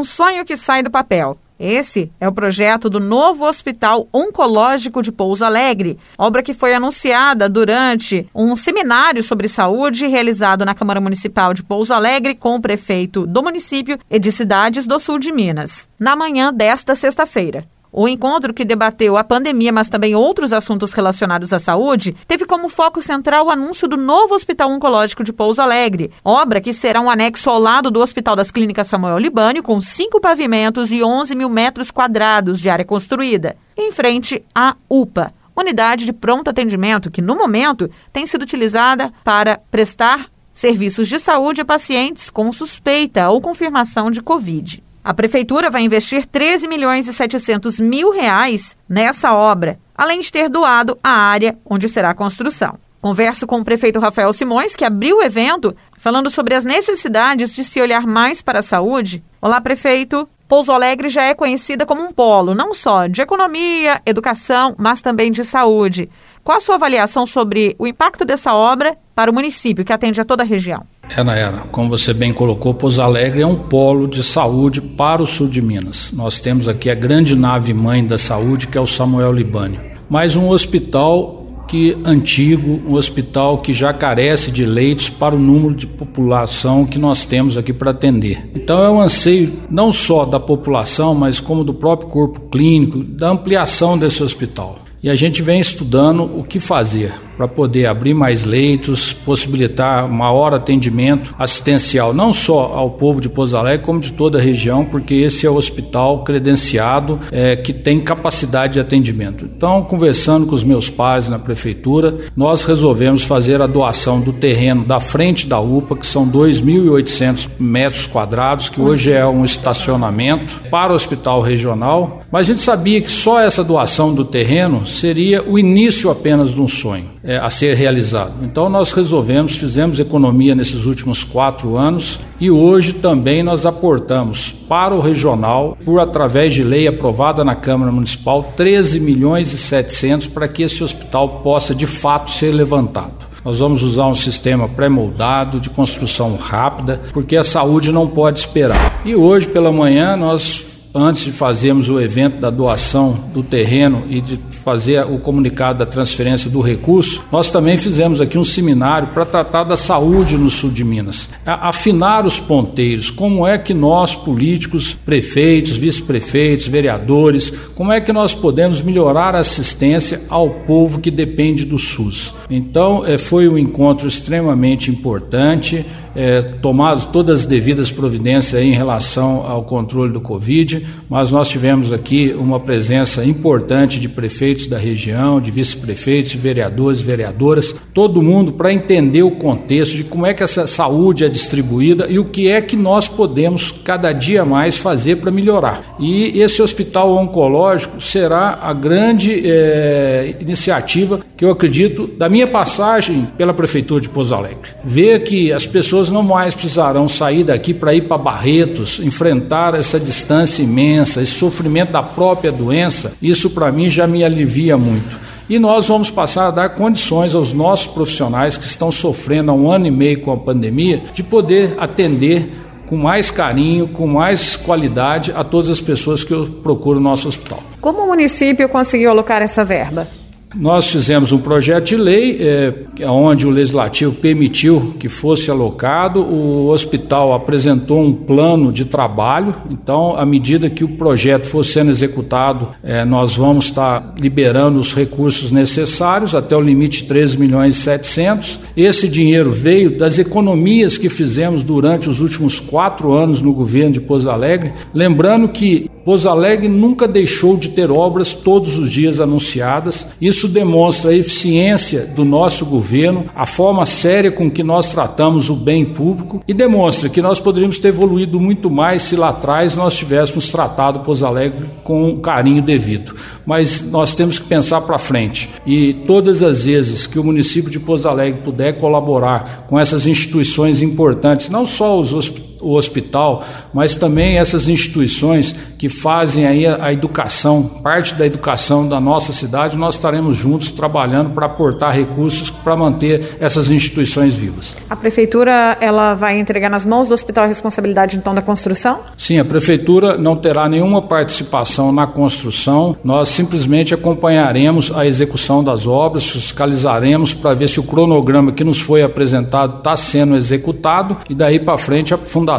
Um sonho que sai do papel. Esse é o projeto do novo Hospital Oncológico de Pouso Alegre, obra que foi anunciada durante um seminário sobre saúde realizado na Câmara Municipal de Pouso Alegre com o prefeito do município e de cidades do sul de Minas, na manhã desta sexta-feira. O encontro, que debateu a pandemia, mas também outros assuntos relacionados à saúde, teve como foco central o anúncio do novo Hospital Oncológico de Pouso Alegre, obra que será um anexo ao lado do Hospital das Clínicas Samuel Libânio, com cinco pavimentos e 11 mil metros quadrados de área construída, em frente à UPA, unidade de pronto atendimento que, no momento, tem sido utilizada para prestar serviços de saúde a pacientes com suspeita ou confirmação de Covid. A prefeitura vai investir 13 milhões e 700 mil reais nessa obra, além de ter doado a área onde será a construção. Converso com o prefeito Rafael Simões, que abriu o evento, falando sobre as necessidades de se olhar mais para a saúde. Olá, prefeito. Pouso Alegre já é conhecida como um polo, não só de economia, educação, mas também de saúde. Qual a sua avaliação sobre o impacto dessa obra para o município, que atende a toda a região? É, Nayara, como você bem colocou, Pouso Alegre é um polo de saúde para o sul de Minas. Nós temos aqui a grande nave mãe da saúde, que é o Samuel Libânio. Mais um hospital que antigo, um hospital que já carece de leitos para o número de população que nós temos aqui para atender. Então é um anseio não só da população, mas como do próprio corpo clínico, da ampliação desse hospital. E a gente vem estudando o que fazer para poder abrir mais leitos, possibilitar maior atendimento assistencial, não só ao povo de Pouso Alegre, como de toda a região, porque esse é o hospital credenciado é, que tem capacidade de atendimento. Então, conversando com os meus pais na prefeitura, nós resolvemos fazer a doação do terreno da frente da UPA, que são 2.800 metros quadrados, que hoje é um estacionamento para o hospital regional. Mas a gente sabia que só essa doação do terreno seria o início apenas de um sonho é, a ser realizado. Então nós resolvemos, fizemos economia nesses últimos quatro anos e hoje também nós aportamos para o regional, por através de lei aprovada na Câmara Municipal, 13 milhões e 700 para que esse hospital possa de fato ser levantado. Nós vamos usar um sistema pré-moldado de construção rápida, porque a saúde não pode esperar. E hoje pela manhã nós antes de fazermos o evento da doação do terreno e de fazer o comunicado da transferência do recurso, nós também fizemos aqui um seminário para tratar da saúde no sul de Minas. Afinar os ponteiros, como é que nós, políticos, prefeitos, vice-prefeitos, vereadores, como é que nós podemos melhorar a assistência ao povo que depende do SUS. Então, eh, foi um encontro extremamente importante é, tomado todas as devidas providências em relação ao controle do Covid, mas nós tivemos aqui uma presença importante de prefeitos da região, de vice-prefeitos, vereadores, vereadoras, todo mundo para entender o contexto de como é que essa saúde é distribuída e o que é que nós podemos cada dia mais fazer para melhorar. E esse hospital oncológico será a grande é, iniciativa que eu acredito da minha passagem pela prefeitura de Pouso Alegre. Ver que as pessoas não mais precisarão sair daqui para ir para Barretos, enfrentar essa distância imensa, esse sofrimento da própria doença, isso para mim já me alivia muito. E nós vamos passar a dar condições aos nossos profissionais que estão sofrendo há um ano e meio com a pandemia de poder atender com mais carinho, com mais qualidade a todas as pessoas que procuram o nosso hospital. Como o município conseguiu alocar essa verba? Nós fizemos um projeto de lei é, onde o legislativo permitiu que fosse alocado, o hospital apresentou um plano de trabalho, então, à medida que o projeto for sendo executado, é, nós vamos estar liberando os recursos necessários até o limite de 13 milhões e 700. Esse dinheiro veio das economias que fizemos durante os últimos quatro anos no governo de Pouso Alegre, lembrando que Pouso Alegre nunca deixou de ter obras todos os dias anunciadas. Isso demonstra a eficiência do nosso governo, a forma séria com que nós tratamos o bem público e demonstra que nós poderíamos ter evoluído muito mais se lá atrás nós tivéssemos tratado Pouso Alegre com carinho devido. Mas nós temos que pensar para frente e todas as vezes que o município de Pouso Alegre puder colaborar com essas instituições importantes, não só os hospitais o hospital, mas também essas instituições que fazem aí a, educação, parte da educação da nossa cidade, nós estaremos juntos trabalhando para aportar recursos para manter essas instituições vivas. A prefeitura ela vai entregar nas mãos do hospital a responsabilidade então da construção? Sim, a prefeitura não terá nenhuma participação na construção. Nós simplesmente acompanharemos a execução das obras, fiscalizaremos para ver se o cronograma que nos foi apresentado está sendo executado e daí para frente a fundação,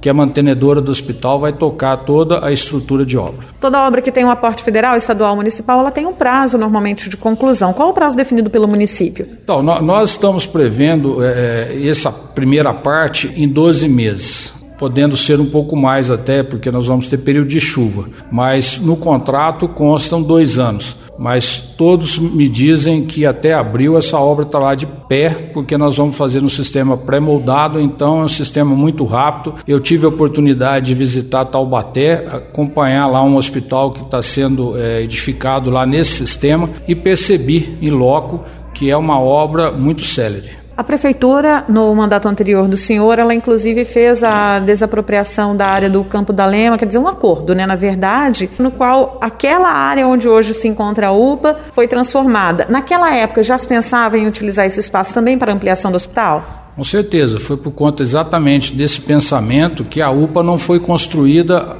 que é mantenedora do hospital, vai tocar toda a estrutura de obra. Toda obra que tem um aporte federal, estadual, municipal, ela tem um prazo normalmente de conclusão. Qual o prazo definido pelo município? Então, nós estamos prevendo é, essa primeira parte em 12 meses podendo ser um pouco mais até, porque nós vamos ter período de chuva. Mas no contrato constam dois anos mas todos me dizem que até abril essa obra está lá de pé, porque nós vamos fazer um sistema pré-moldado, então é um sistema muito rápido. Eu tive a oportunidade de visitar Taubaté, acompanhar lá um hospital que está sendo é, edificado lá nesse sistema e percebi em loco que é uma obra muito célere. A prefeitura, no mandato anterior do senhor, ela inclusive fez a desapropriação da área do Campo da Lema, quer dizer, um acordo, né, na verdade, no qual aquela área onde hoje se encontra a UPA foi transformada. Naquela época já se pensava em utilizar esse espaço também para ampliação do hospital? Com certeza, foi por conta exatamente desse pensamento que a UPA não foi construída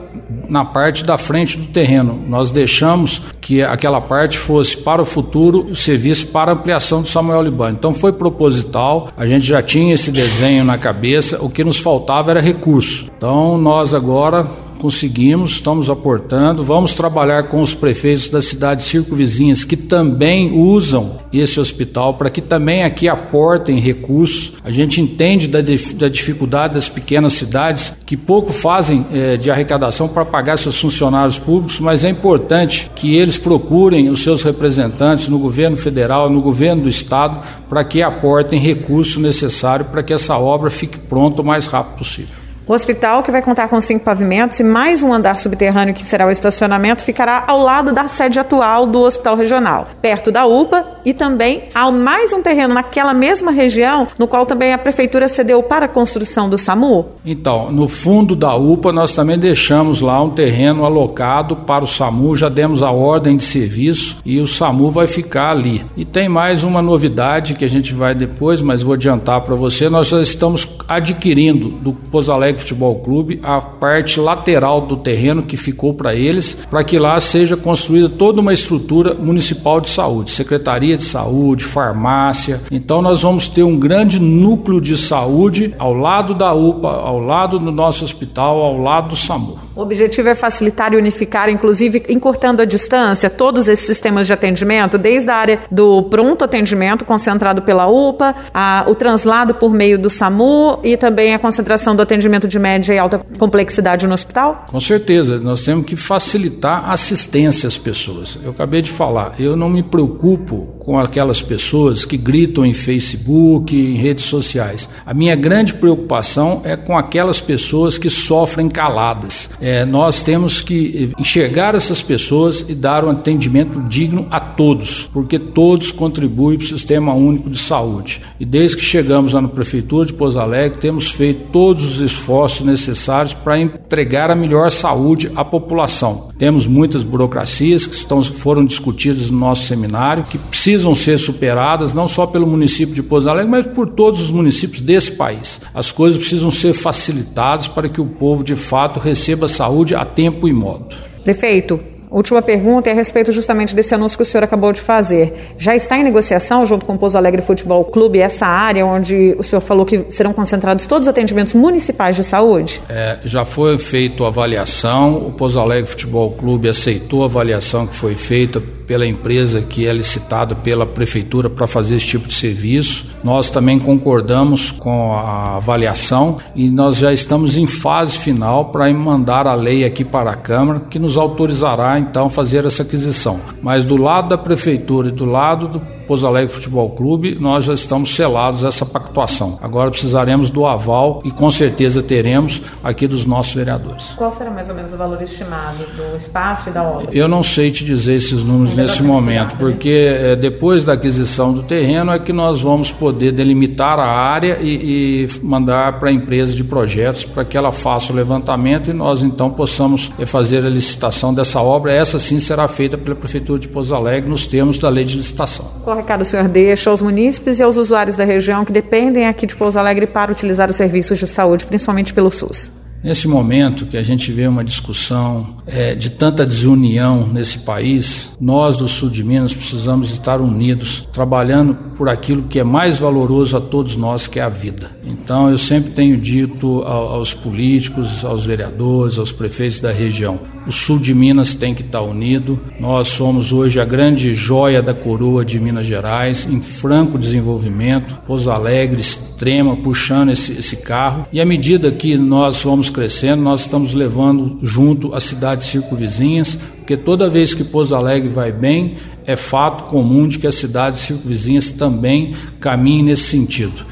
na parte da frente do terreno. Nós deixamos que aquela parte fosse para o futuro o serviço para ampliação do Samuel Libani. Então foi proposital, a gente já tinha esse desenho na cabeça, o que nos faltava era recurso. Então nós agora conseguimos, estamos aportando. Vamos trabalhar com os prefeitos das cidades circunvizinhas que também usam esse hospital para que também aqui aportem recursos. A gente entende da, da dificuldade das pequenas cidades que pouco fazem é, de arrecadação para pagar seus funcionários públicos, mas é importante que eles procurem os seus representantes no governo federal, no governo do estado, para que aportem recurso necessário para que essa obra fique pronta o mais rápido possível. O hospital, que vai contar com cinco pavimentos e mais um andar subterrâneo que será o estacionamento, ficará ao lado da sede atual do Hospital Regional, perto da UPA e também há mais um terreno naquela mesma região, no qual também a prefeitura cedeu para a construção do SAMU? Então, no fundo da UPA nós também deixamos lá um terreno alocado para o SAMU, já demos a ordem de serviço e o SAMU vai ficar ali. E tem mais uma novidade que a gente vai depois, mas vou adiantar para você, nós já estamos adquirindo do Pouso Alegre Futebol Clube a parte lateral do terreno que ficou para eles, para que lá seja construída toda uma estrutura municipal de saúde, secretaria de saúde, farmácia. Então nós vamos ter um grande núcleo de saúde ao lado da UPA, ao lado do nosso hospital, ao lado do SAMU. O objetivo é facilitar e unificar, inclusive encurtando a distância, todos esses sistemas de atendimento, desde a área do pronto atendimento, concentrado pela UPA, a, o translado por meio do SAMU e também a concentração do atendimento de média e alta complexidade no hospital? Com certeza, nós temos que facilitar a assistência às pessoas. Eu acabei de falar, eu não me preocupo com aquelas pessoas que gritam em Facebook, em redes sociais. A minha grande preocupação é com aquelas pessoas que sofrem caladas. É, nós temos que enxergar essas pessoas e dar um atendimento digno a todos, porque todos contribuem para o Sistema Único de Saúde. E desde que chegamos lá na Prefeitura de Pouso Alegre, temos feito todos os esforços necessários para entregar a melhor saúde à população. Temos muitas burocracias que estão, foram discutidas no nosso seminário, que precisam ser superadas não só pelo município de Pouso Alegre, mas por todos os municípios desse país. As coisas precisam ser facilitadas para que o povo de fato receba saúde a tempo e modo. Prefeito, Última pergunta é a respeito justamente desse anúncio que o senhor acabou de fazer. Já está em negociação junto com o Pouso Alegre Futebol Clube essa área onde o senhor falou que serão concentrados todos os atendimentos municipais de saúde? É, já foi feita a avaliação, o Pouso Alegre Futebol Clube aceitou a avaliação que foi feita pela empresa que é licitada pela prefeitura para fazer esse tipo de serviço. Nós também concordamos com a avaliação e nós já estamos em fase final para mandar a lei aqui para a Câmara, que nos autorizará então fazer essa aquisição. Mas do lado da prefeitura e do lado do Pouso Alegre Futebol Clube, nós já estamos selados essa pactuação. Agora precisaremos do aval e com certeza teremos aqui dos nossos vereadores. Qual será mais ou menos o valor estimado do espaço e da obra? Eu não sei te dizer esses números nesse momento, né? porque é, depois da aquisição do terreno é que nós vamos poder delimitar a área e, e mandar para a empresa de projetos para que ela faça o levantamento e nós então possamos é, fazer a licitação dessa obra. Essa sim será feita pela Prefeitura de Pouso Alegre nos termos da lei de licitação. Qual recado o senhor deixa aos munícipes e aos usuários da região que dependem aqui de Pouso Alegre para utilizar os serviços de saúde, principalmente pelo SUS? Nesse momento que a gente vê uma discussão é, de tanta desunião nesse país, nós do sul de Minas precisamos estar unidos, trabalhando por aquilo que é mais valoroso a todos nós, que é a vida. Então eu sempre tenho dito aos políticos, aos vereadores, aos prefeitos da região: o sul de Minas tem que estar unido. Nós somos hoje a grande joia da coroa de Minas Gerais, em franco desenvolvimento, Pouso Alegre, extrema, puxando esse, esse carro. E à medida que nós vamos crescendo, nós estamos levando junto as cidades circunvizinhas, porque toda vez que Pouso Alegre vai bem, é fato comum de que as cidades circunvizinhas também caminhem nesse sentido.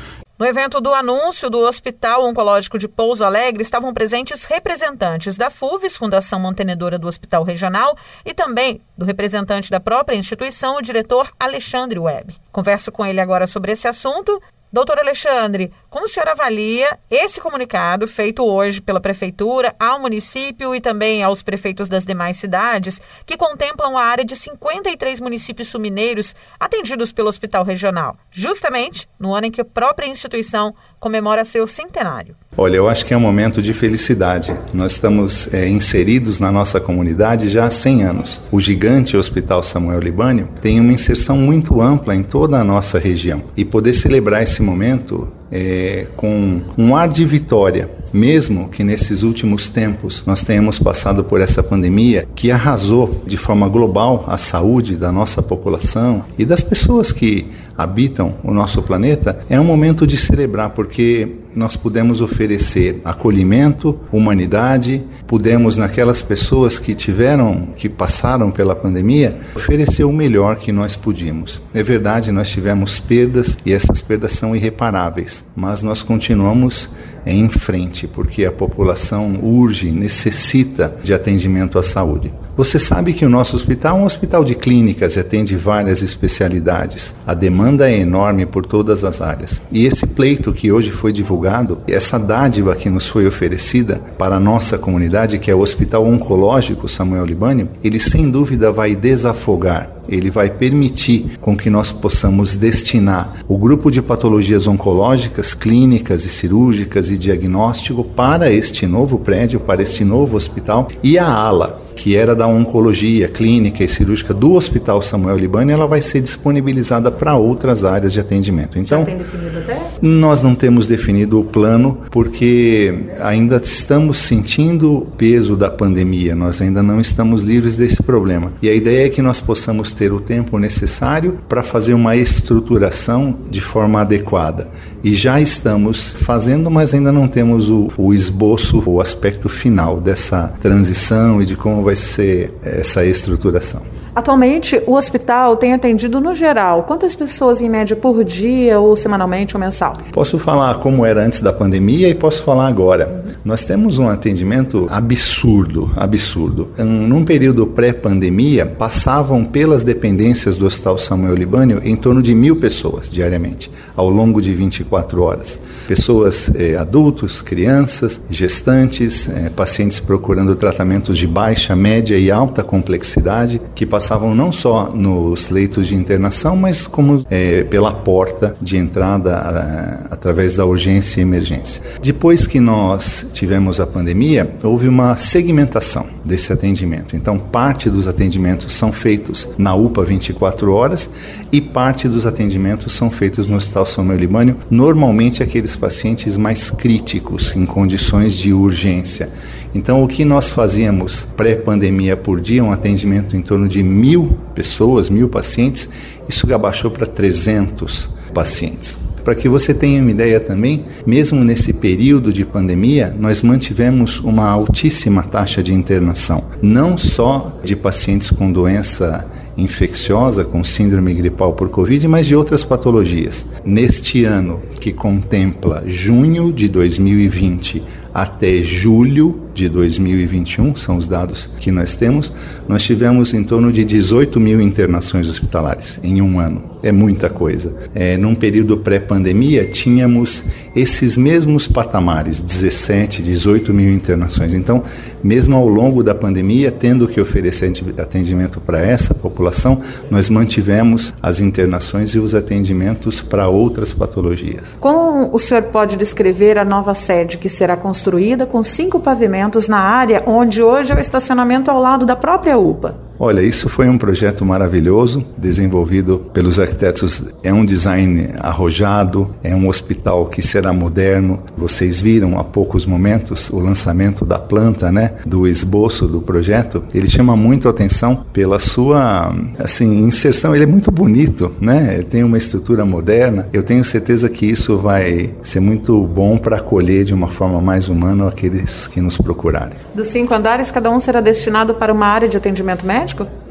No evento do anúncio do Hospital Oncológico de Pouso Alegre estavam presentes representantes da FUVES, Fundação Mantenedora do Hospital Regional, e também do representante da própria instituição, o diretor Alexandre Webb. Converso com ele agora sobre esse assunto Doutor Alexandre, como o senhor avalia esse comunicado feito hoje pela Prefeitura ao município e também aos prefeitos das demais cidades, que contemplam a área de 53 municípios sumineiros atendidos pelo Hospital Regional, justamente no ano em que a própria instituição comemora seu centenário? Olha, eu acho que é um momento de felicidade. Nós estamos é, inseridos na nossa comunidade já há 100 anos. O gigante Hospital Samuel Libânio tem uma inserção muito ampla em toda a nossa região. E poder celebrar esse momento é, com um ar de vitória, mesmo que nesses últimos tempos nós tenhamos passado por essa pandemia que arrasou de forma global a saúde da nossa população e das pessoas que habitam o nosso planeta, é um momento de celebrar, porque nós pudemos oferecer acolhimento, humanidade, pudemos naquelas pessoas que tiveram, que passaram pela pandemia, oferecer o melhor que nós podíamos. É verdade, nós tivemos perdas e essas perdas são irreparáveis, mas nós continuamos em frente, porque a população urge, necessita de atendimento à saúde. Você sabe que o nosso hospital é um hospital de clínicas e atende várias especialidades. A demanda é enorme por todas as áreas. E esse pleito que hoje foi divulgado, essa dádiva que nos foi oferecida para a nossa comunidade, que é o Hospital Oncológico Samuel Libânio, ele sem dúvida vai desafogar ele vai permitir com que nós possamos destinar o grupo de patologias oncológicas, clínicas e cirúrgicas e diagnóstico para este novo prédio, para este novo hospital e a ala que era da oncologia clínica e cirúrgica do Hospital Samuel Libani, ela vai ser disponibilizada para outras áreas de atendimento. Então, Já tem até? Nós não temos definido o plano porque ainda estamos sentindo o peso da pandemia, nós ainda não estamos livres desse problema. E a ideia é que nós possamos ter o tempo necessário para fazer uma estruturação de forma adequada. E já estamos fazendo, mas ainda não temos o, o esboço, o aspecto final dessa transição e de como vai ser essa estruturação. Atualmente, o hospital tem atendido no geral quantas pessoas em média por dia, ou semanalmente ou mensal? Posso falar como era antes da pandemia e posso falar agora. Nós temos um atendimento absurdo, absurdo. Num período pré-pandemia, passavam pelas dependências do Hospital Samuel Libânio em torno de mil pessoas diariamente, ao longo de 24 horas. Pessoas eh, adultos, crianças, gestantes, eh, pacientes procurando tratamentos de baixa, média e alta complexidade que passavam passavam não só nos leitos de internação, mas como é, pela porta de entrada a, através da urgência e emergência. Depois que nós tivemos a pandemia, houve uma segmentação desse atendimento. Então, parte dos atendimentos são feitos na UPA 24 horas e parte dos atendimentos são feitos no Hospital São Libânio, normalmente aqueles pacientes mais críticos, em condições de urgência. Então, o que nós fazíamos pré-pandemia por dia, um atendimento em torno de mil pessoas, mil pacientes, isso abaixou para 300 pacientes. Para que você tenha uma ideia também, mesmo nesse período de pandemia, nós mantivemos uma altíssima taxa de internação, não só de pacientes com doença infecciosa com síndrome gripal por Covid, mas de outras patologias. Neste ano, que contempla junho de 2020 até julho de 2021, são os dados que nós temos, nós tivemos em torno de 18 mil internações hospitalares em um ano. É muita coisa. É, num período pré-pandemia, tínhamos esses mesmos patamares, 17, 18 mil internações. Então, mesmo ao longo da pandemia, tendo que oferecer atendimento para essa população, nós mantivemos as internações e os atendimentos para outras patologias. Como o senhor pode descrever a nova sede que será construída com cinco pavimentos na área onde hoje é o estacionamento ao lado da própria UPA? Olha, isso foi um projeto maravilhoso, desenvolvido pelos arquitetos. É um design arrojado, é um hospital que será moderno. Vocês viram há poucos momentos o lançamento da planta, né, do esboço do projeto. Ele chama muito atenção pela sua, assim, inserção. Ele é muito bonito, né? Tem uma estrutura moderna. Eu tenho certeza que isso vai ser muito bom para acolher de uma forma mais humana aqueles que nos procurarem. Dos cinco andares, cada um será destinado para uma área de atendimento médico?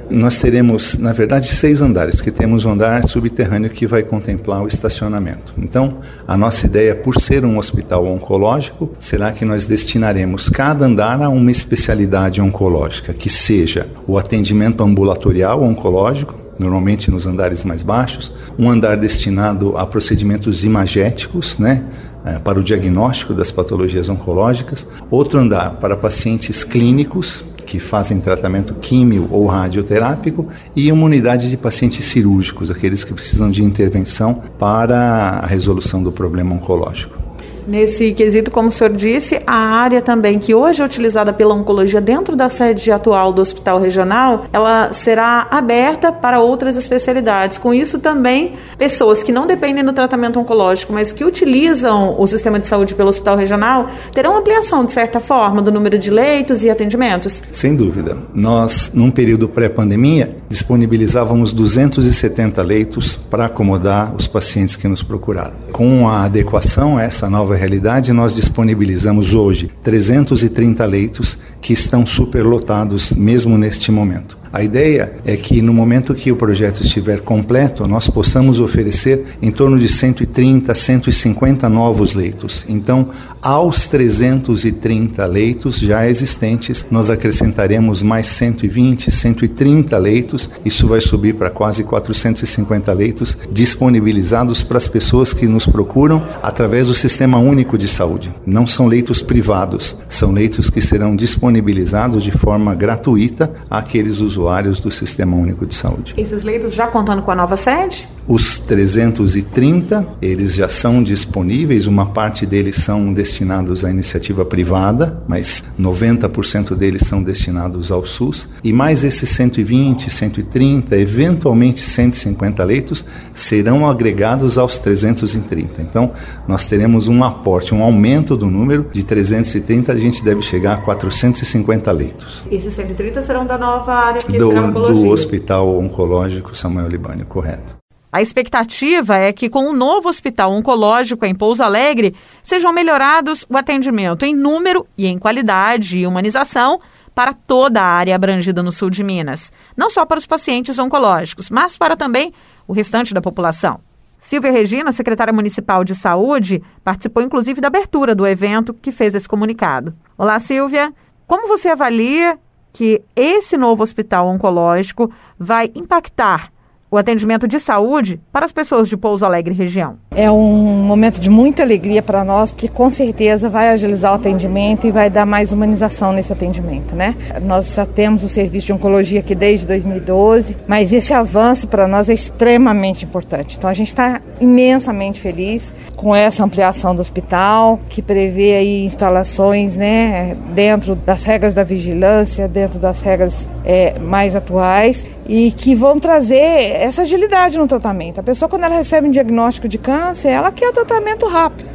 Nós teremos, na verdade, seis andares, que temos um andar subterrâneo que vai contemplar o estacionamento. Então, a nossa ideia, por ser um hospital oncológico, será que nós destinaremos cada andar a uma especialidade oncológica, que seja o atendimento ambulatorial oncológico, normalmente nos andares mais baixos, um andar destinado a procedimentos imagéticos, né, é, para o diagnóstico das patologias oncológicas, outro andar para pacientes clínicos, que fazem tratamento químio ou radioterápico, e uma unidade de pacientes cirúrgicos, aqueles que precisam de intervenção para a resolução do problema oncológico. Nesse quesito, como o senhor disse, a área também que hoje é utilizada pela oncologia dentro da sede atual do Hospital Regional, ela será aberta para outras especialidades. Com isso também, pessoas que não dependem do tratamento oncológico, mas que utilizam o sistema de saúde pelo Hospital Regional, terão ampliação, de certa forma, do número de leitos e atendimentos? Sem dúvida. Nós, num período pré-pandemia, disponibilizávamos 270 leitos para acomodar os pacientes que nos procuraram. Com a adequação a essa nova nova realidade, nós disponibilizamos hoje 330 leitos que estão superlotados mesmo neste momento. A ideia é que no momento que o projeto estiver completo, nós possamos oferecer em torno de 130, 150 novos leitos. Então, aos 330 leitos já existentes, nós acrescentaremos mais 120, 130 leitos. Isso vai subir para quase 450 leitos disponibilizados para as pessoas que nos procuram através do Sistema Único de Saúde. Não são leitos privados, são leitos que serão disponibilizados de forma gratuita àqueles usuários usuários do Sistema Único de Saúde. Esses leitos já contando com a nova sede? Os 330, eles já são disponíveis, uma parte deles são destinados à iniciativa privada, mas 90% deles são destinados ao SUS, e mais esses 120, 130, eventualmente 150 leitos serão agregados aos 330. Então, nós teremos um aporte, um aumento do número de 330, a gente deve chegar a 450 leitos. Esses 130 serão da nova área que do, do Hospital Oncológico Samuel Libânio, correto. A expectativa é que, com o novo hospital oncológico em Pouso Alegre, sejam melhorados o atendimento em número e em qualidade e humanização para toda a área abrangida no sul de Minas. Não só para os pacientes oncológicos, mas para também o restante da população. Silvia Regina, secretária municipal de saúde, participou inclusive da abertura do evento que fez esse comunicado. Olá, Silvia. Como você avalia que esse novo hospital oncológico vai impactar o atendimento de saúde para as pessoas de Pouso Alegre região. É um momento de muita alegria para nós, que com certeza vai agilizar o atendimento e vai dar mais humanização nesse atendimento, né? Nós já temos o serviço de oncologia aqui desde 2012, mas esse avanço para nós é extremamente importante. Então a gente está imensamente feliz com essa ampliação do hospital, que prevê aí instalações, né, dentro das regras da vigilância, dentro das regras é, mais atuais e que vão trazer essa agilidade no tratamento. A pessoa, quando ela recebe um diagnóstico de câncer, ela quer o tratamento rápido.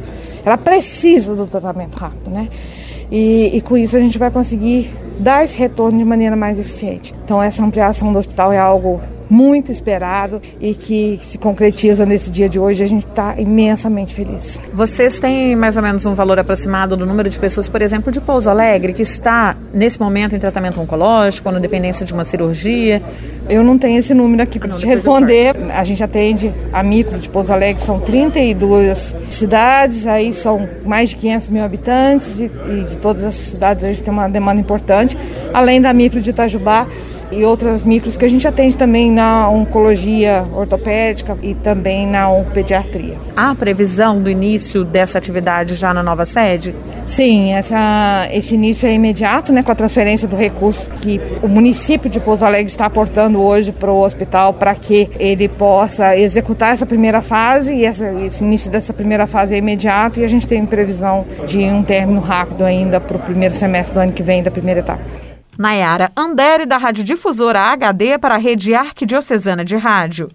Ela precisa do tratamento rápido, né? E, e, com isso a gente vai conseguir dar esse retorno de maneira mais eficiente. Então essa ampliação do hospital é algo muito esperado e que se concretiza nesse dia de hoje. A gente está imensamente feliz. Vocês têm mais ou menos um valor aproximado do número de pessoas, por exemplo, de Pouso Alegre, que está nesse momento em tratamento oncológico ou na dependência de uma cirurgia? Eu não tenho esse número aqui para te responder. A gente atende a micro de Pouso Alegre, são 32 cidades, aí são mais de 500 mil habitantes e, e de todas as cidades a gente tem uma demanda importante, além da micro de Itajubá e outras micros que a gente atende também na oncologia ortopédica e também na oncopediatria. Há previsão do início dessa atividade já na nova sede? Sim, essa, esse início é imediato, né, com a transferência do recurso que o município de Pouso Alegre está aportando hoje para o hospital para que ele possa executar essa primeira fase e essa, esse início dessa primeira fase é imediato e a gente tem previsão de um término rápido ainda para o primeiro semestre do ano que vem da primeira etapa. Nayara Andere, da Rádio Difusora HD para a Rede Arquidiocesana de Rádio.